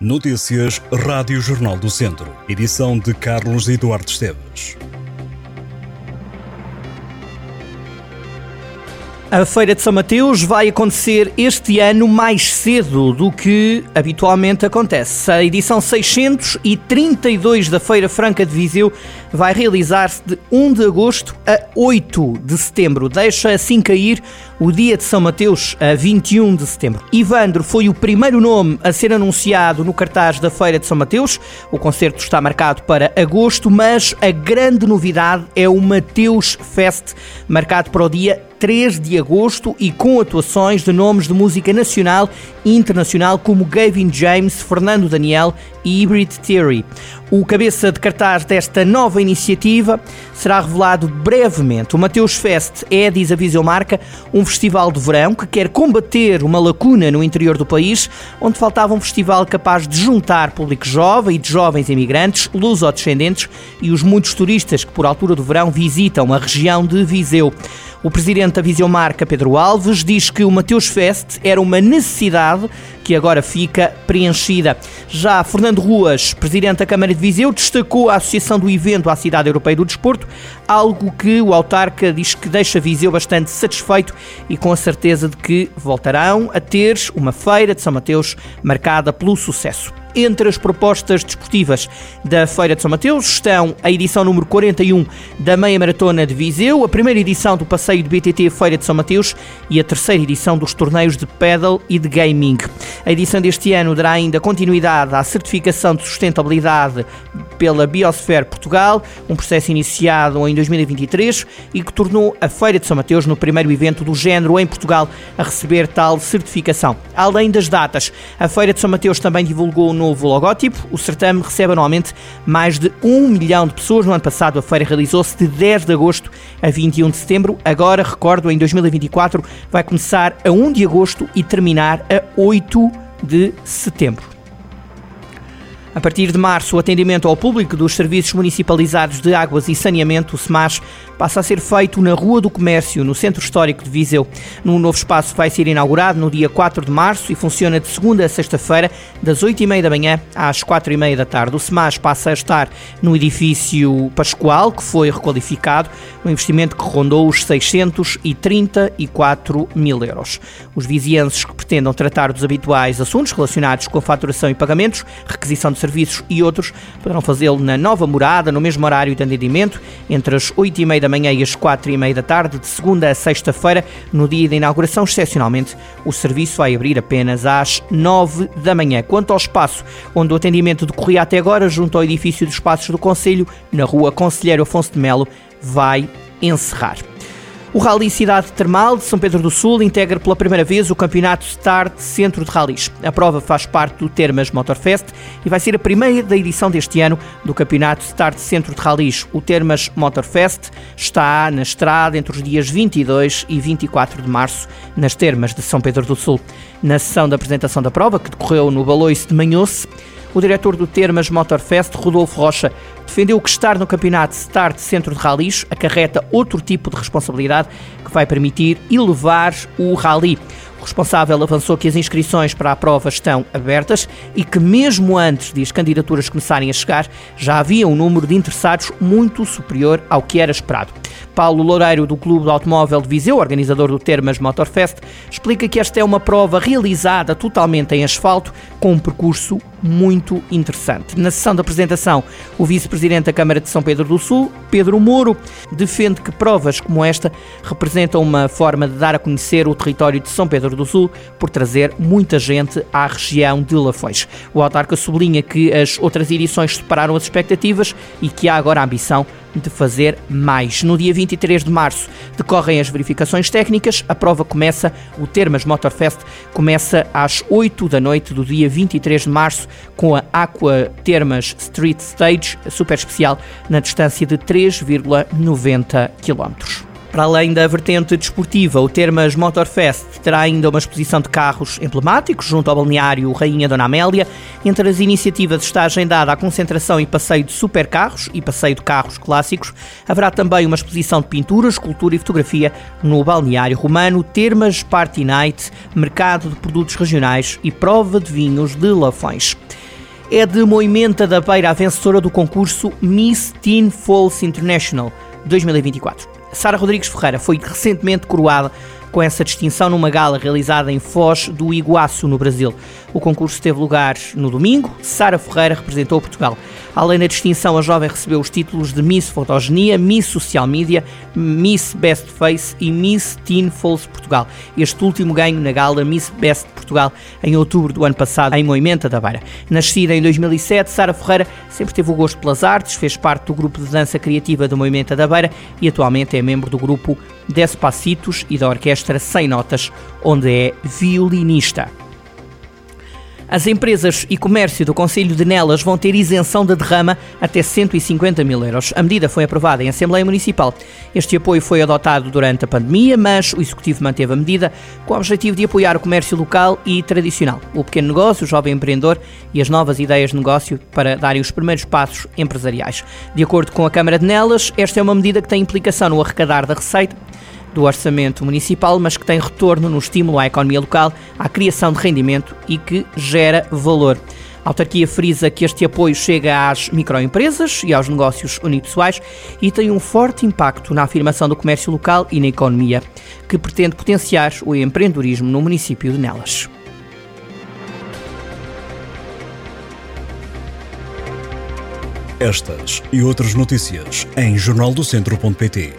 Notícias Rádio Jornal do Centro. Edição de Carlos Eduardo Esteves. A Feira de São Mateus vai acontecer este ano mais cedo do que habitualmente acontece. A edição 632 da Feira Franca de Viseu vai realizar-se de 1 de agosto a 8 de setembro. Deixa assim cair o dia de São Mateus a 21 de setembro. Ivandro foi o primeiro nome a ser anunciado no cartaz da Feira de São Mateus. O concerto está marcado para agosto, mas a grande novidade é o Mateus Fest, marcado para o dia 3 de agosto e com atuações de nomes de música nacional e internacional como Gavin James, Fernando Daniel e Hybrid Theory. O cabeça de cartaz desta nova iniciativa será revelado brevemente. O Mateus Fest é, diz a Viseu um festival de verão que quer combater uma lacuna no interior do país, onde faltava um festival capaz de juntar público jovem e de jovens imigrantes, luso-descendentes e os muitos turistas que por altura do verão visitam a região de Viseu. O presidente da Viseu Marca, Pedro Alves, diz que o Mateus Fest era uma necessidade que agora fica preenchida. Já Fernando Ruas, presidente da Câmara de Viseu, destacou a associação do evento à Cidade Europeia do Desporto, algo que o autarca diz que deixa Viseu bastante satisfeito e com a certeza de que voltarão a ter uma feira de São Mateus marcada pelo sucesso. Entre as propostas desportivas da Feira de São Mateus estão a edição número 41 da Meia Maratona de Viseu, a primeira edição do passeio de BTT Feira de São Mateus e a terceira edição dos torneios de pedal e de gaming. A edição deste ano dará ainda continuidade à certificação de sustentabilidade pela Biosfera Portugal, um processo iniciado em 2023 e que tornou a Feira de São Mateus no primeiro evento do género em Portugal a receber tal certificação. Além das datas, a Feira de São Mateus também divulgou no novo logótipo. O certame recebe anualmente mais de um milhão de pessoas. No ano passado, a feira realizou-se de 10 de agosto a 21 de setembro. Agora, recordo, em 2024, vai começar a 1 de agosto e terminar a 8 de setembro. A partir de março, o atendimento ao público dos serviços municipalizados de águas e saneamento, o SMAS, passa a ser feito na Rua do Comércio, no Centro Histórico de Viseu. Num novo espaço vai ser inaugurado no dia 4 de março e funciona de segunda a sexta-feira, das 8h30 da manhã às 4h30 da tarde. O SMAS passa a estar no edifício Pascoal, que foi requalificado, um investimento que rondou os 634 mil euros. Os vizienses que pretendam tratar dos habituais assuntos relacionados com a faturação e pagamentos, requisição de serviços e outros, poderão fazê-lo na nova morada, no mesmo horário de atendimento, entre as 8h30 da manhã e as 4h30 da tarde, de segunda a sexta-feira, no dia da inauguração. Excepcionalmente, o serviço vai abrir apenas às 9 da manhã. Quanto ao espaço onde o atendimento decorria até agora, junto ao edifício dos Passos do Conselho, na rua Conselheiro Afonso de Melo, vai encerrar. O Rally Cidade Termal de São Pedro do Sul integra pela primeira vez o campeonato Start Centro de Rallys. A prova faz parte do Termas Motorfest e vai ser a primeira da edição deste ano do campeonato Start Centro de Rallys. O Termas Motorfest está na estrada entre os dias 22 e 24 de março nas Termas de São Pedro do Sul. Na sessão da apresentação da prova, que decorreu no Baloiço de Manhoce, o diretor do Termas Motorfest, Rodolfo Rocha, defendeu que estar no campeonato Start Centro de Rallys acarreta outro tipo de responsabilidade que vai permitir elevar o rally. Responsável avançou que as inscrições para a prova estão abertas e que, mesmo antes de as candidaturas começarem a chegar, já havia um número de interessados muito superior ao que era esperado. Paulo Loureiro, do Clube do Automóvel de Viseu, organizador do Termas Motorfest, explica que esta é uma prova realizada totalmente em asfalto, com um percurso muito interessante. Na sessão da apresentação, o vice-presidente da Câmara de São Pedro do Sul, Pedro Moro, defende que provas como esta representam uma forma de dar a conhecer o território de São Pedro do Sul por trazer muita gente à região de Lafões. O autarca sublinha que as outras edições superaram as expectativas e que há agora a ambição de fazer mais. No dia 23 de março decorrem as verificações técnicas, a prova começa, o Termas Motorfest começa às 8 da noite do dia 23 de março com a Aqua Termas Street Stage, super especial, na distância de 3,90 km. Para além da vertente desportiva, o Termas Motorfest terá ainda uma exposição de carros emblemáticos junto ao balneário Rainha Dona Amélia. Entre as iniciativas está agendada a concentração e passeio de supercarros e passeio de carros clássicos. Haverá também uma exposição de pintura, escultura e fotografia no balneário romano, Termas Party Night, mercado de produtos regionais e prova de vinhos de Lafões. é de Moimenta da Beira, a vencedora do concurso Miss Teen Falls International 2024. Sara Rodrigues Ferreira foi recentemente coroada com essa distinção numa gala realizada em Foz do Iguaçu, no Brasil. O concurso teve lugar no domingo. Sara Ferreira representou Portugal. Além da distinção, a jovem recebeu os títulos de Miss Fotogenia, Miss Social Media, Miss Best Face e Miss Teen Falls Portugal. Este último ganho na gala Miss Best Portugal em outubro do ano passado, em Moimenta da Beira. Nascida em 2007, Sara Ferreira sempre teve o gosto pelas artes, fez parte do grupo de dança criativa do Moimenta da Beira e atualmente é membro do grupo Despacitos e da Orquestra Sem Notas, onde é violinista. As empresas e comércio do Conselho de Nelas vão ter isenção de derrama até 150 mil euros. A medida foi aprovada em Assembleia Municipal. Este apoio foi adotado durante a pandemia, mas o Executivo manteve a medida com o objetivo de apoiar o comércio local e tradicional, o pequeno negócio, o jovem empreendedor e as novas ideias de negócio para darem os primeiros passos empresariais. De acordo com a Câmara de Nelas, esta é uma medida que tem implicação no arrecadar da receita do orçamento municipal, mas que tem retorno no estímulo à economia local, à criação de rendimento e que gera valor. A autarquia frisa que este apoio chega às microempresas e aos negócios unipessoais e tem um forte impacto na afirmação do comércio local e na economia, que pretende potenciar o empreendedorismo no município de Nelas. Estas e outras notícias em jornaldocentro.pt.